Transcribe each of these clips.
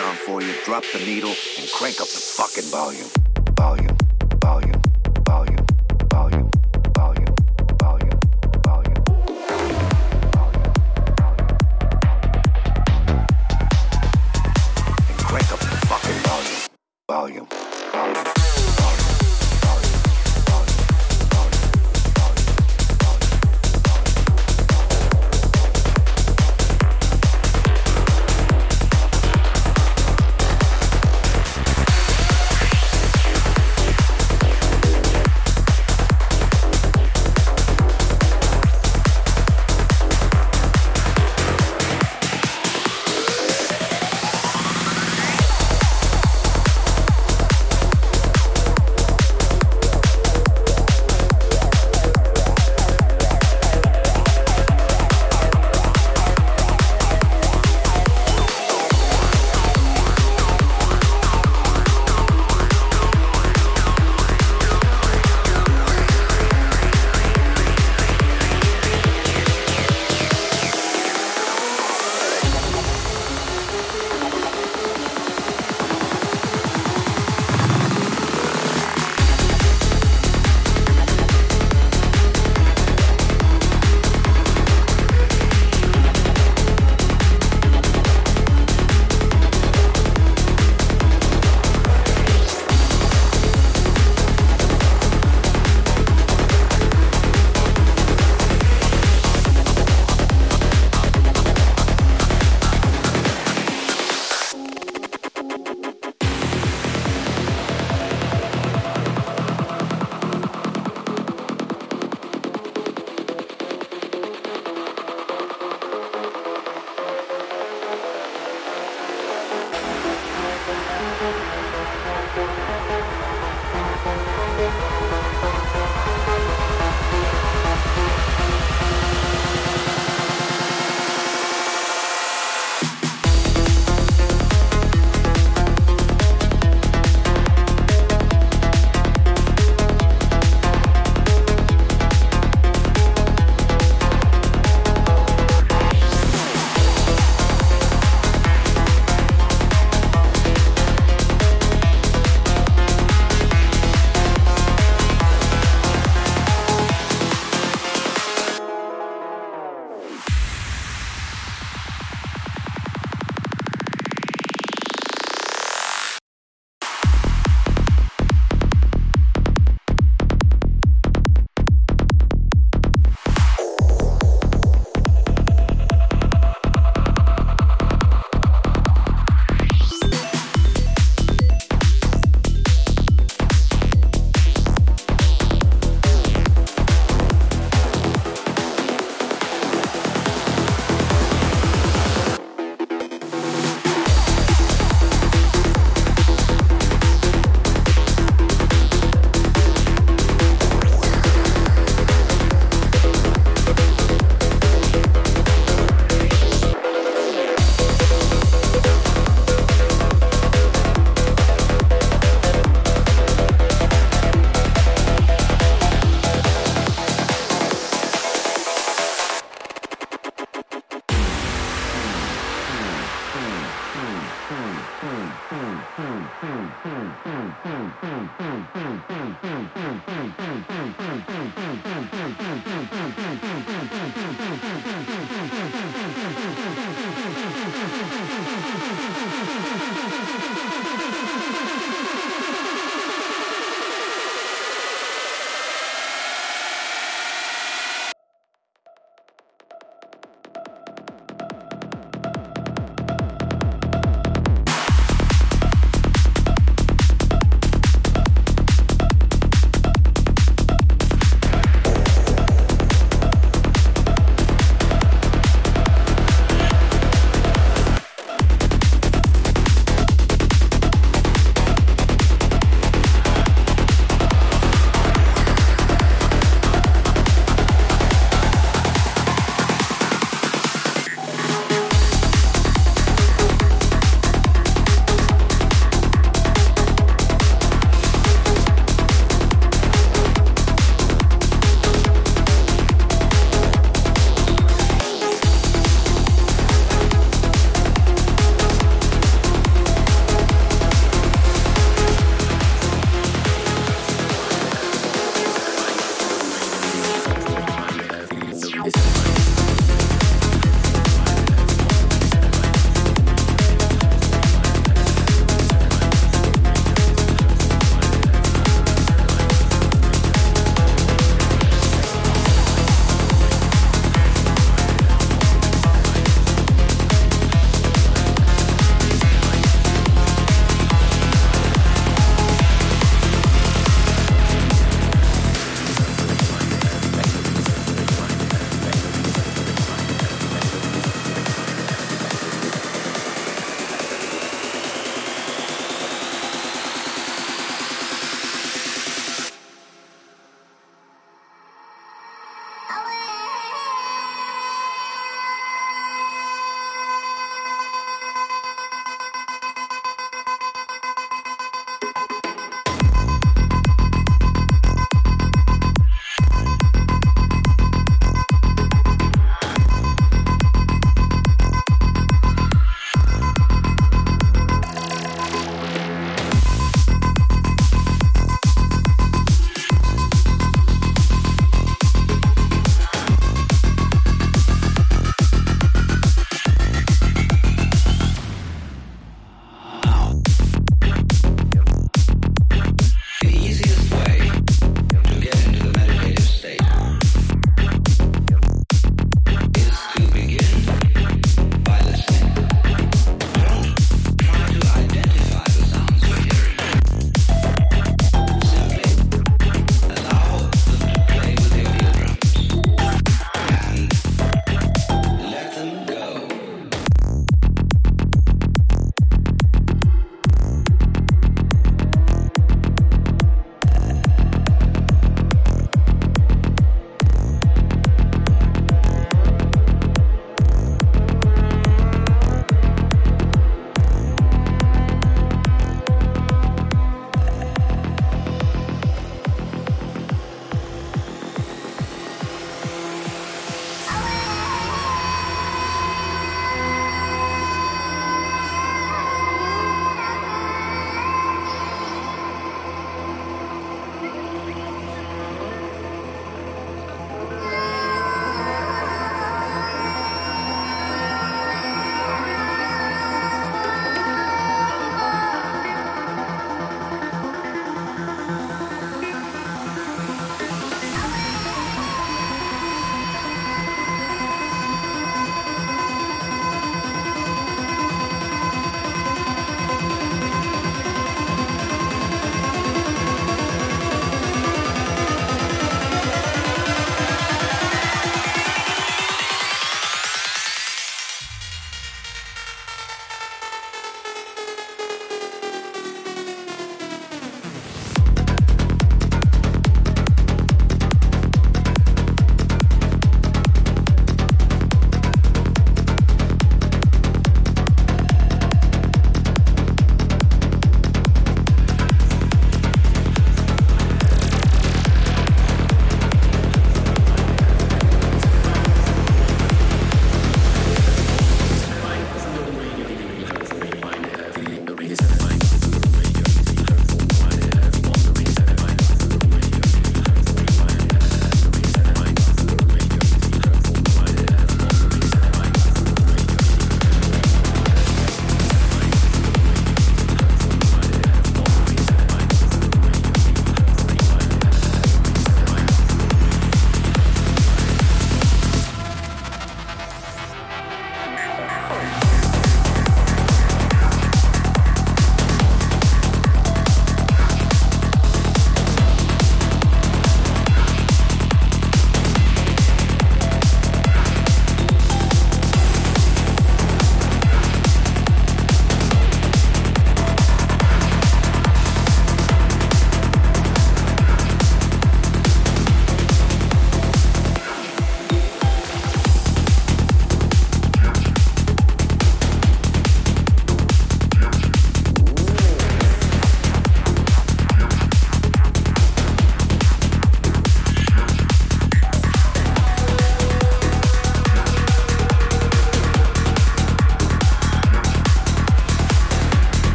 on for you, drop the needle, and crank up the fucking volume.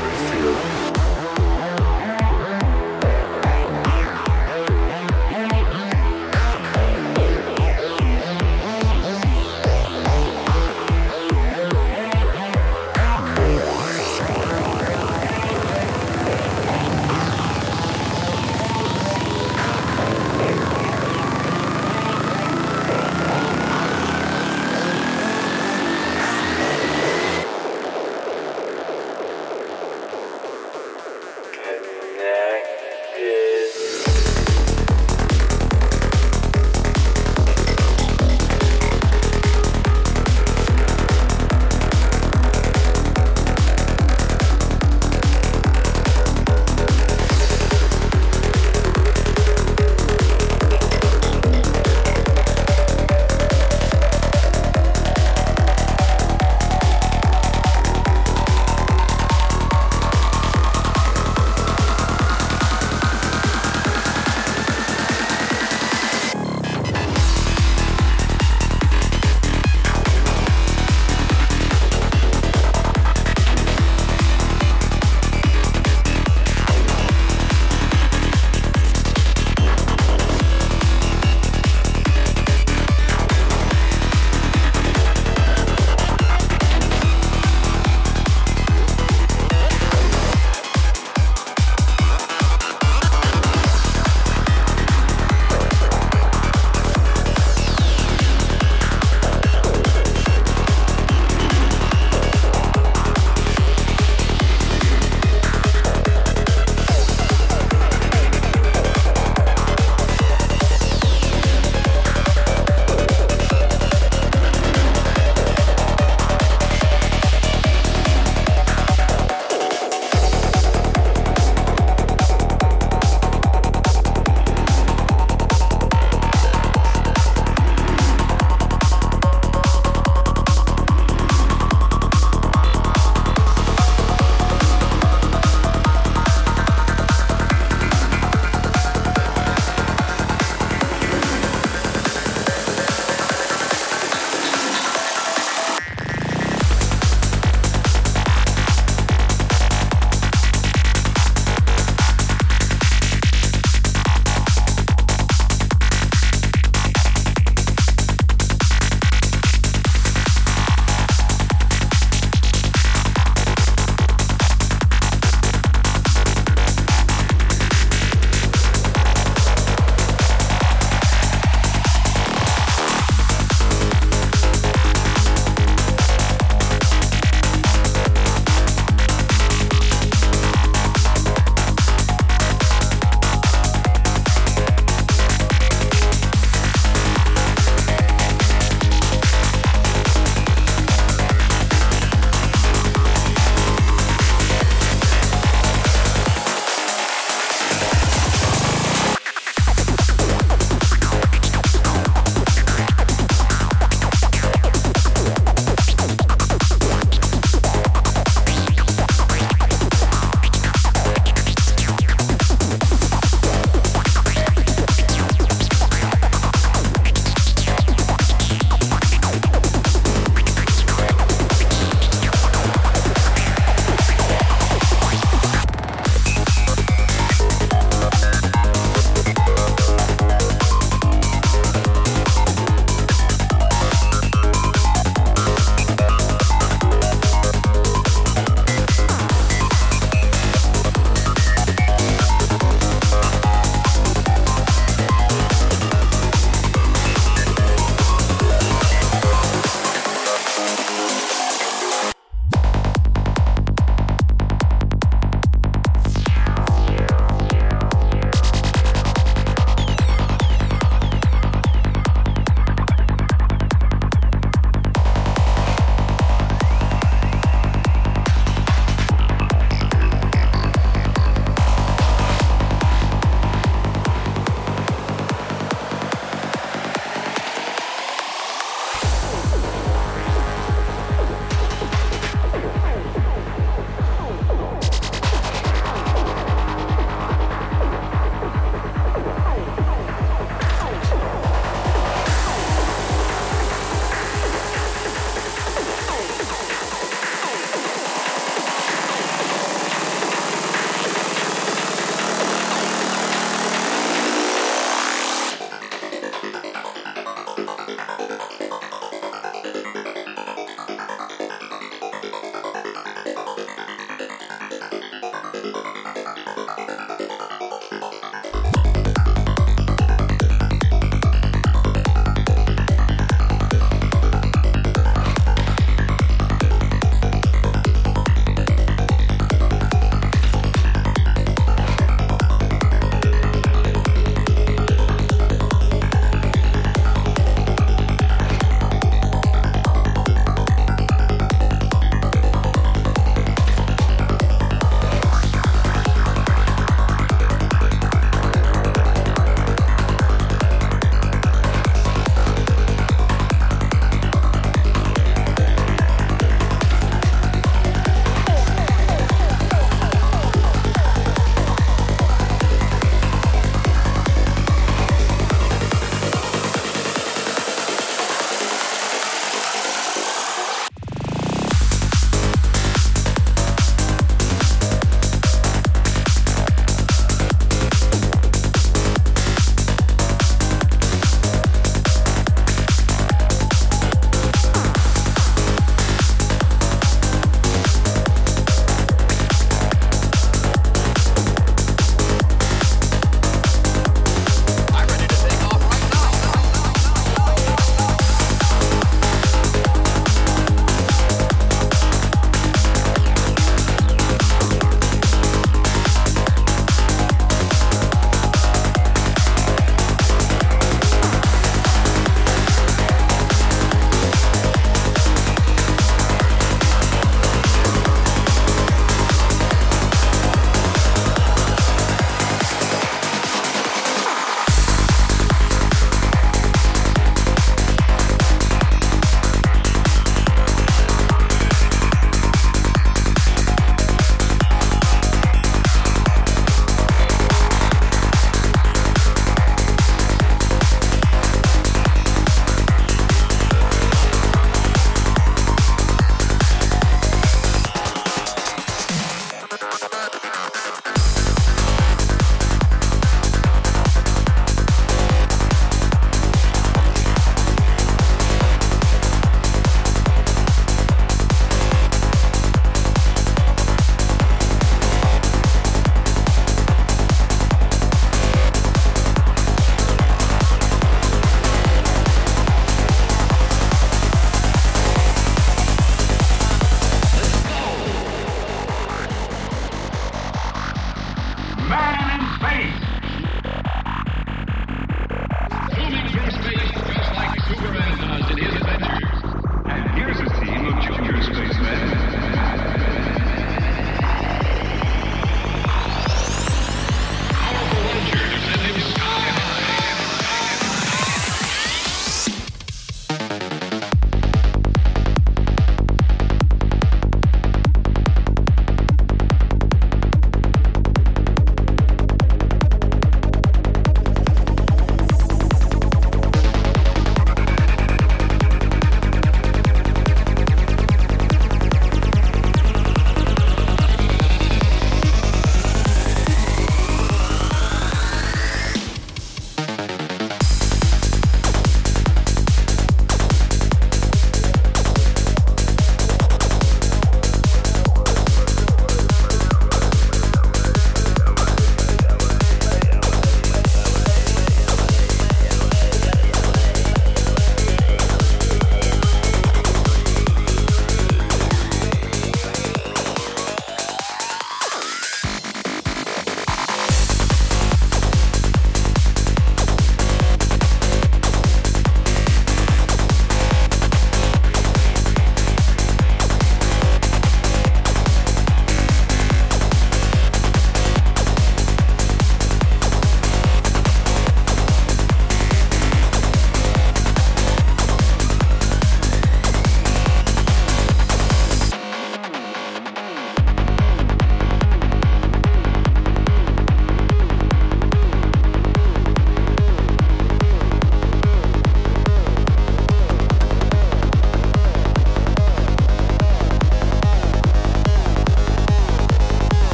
Less frequently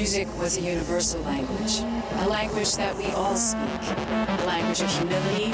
music was a universal language, a language that we all speak, a language of humility,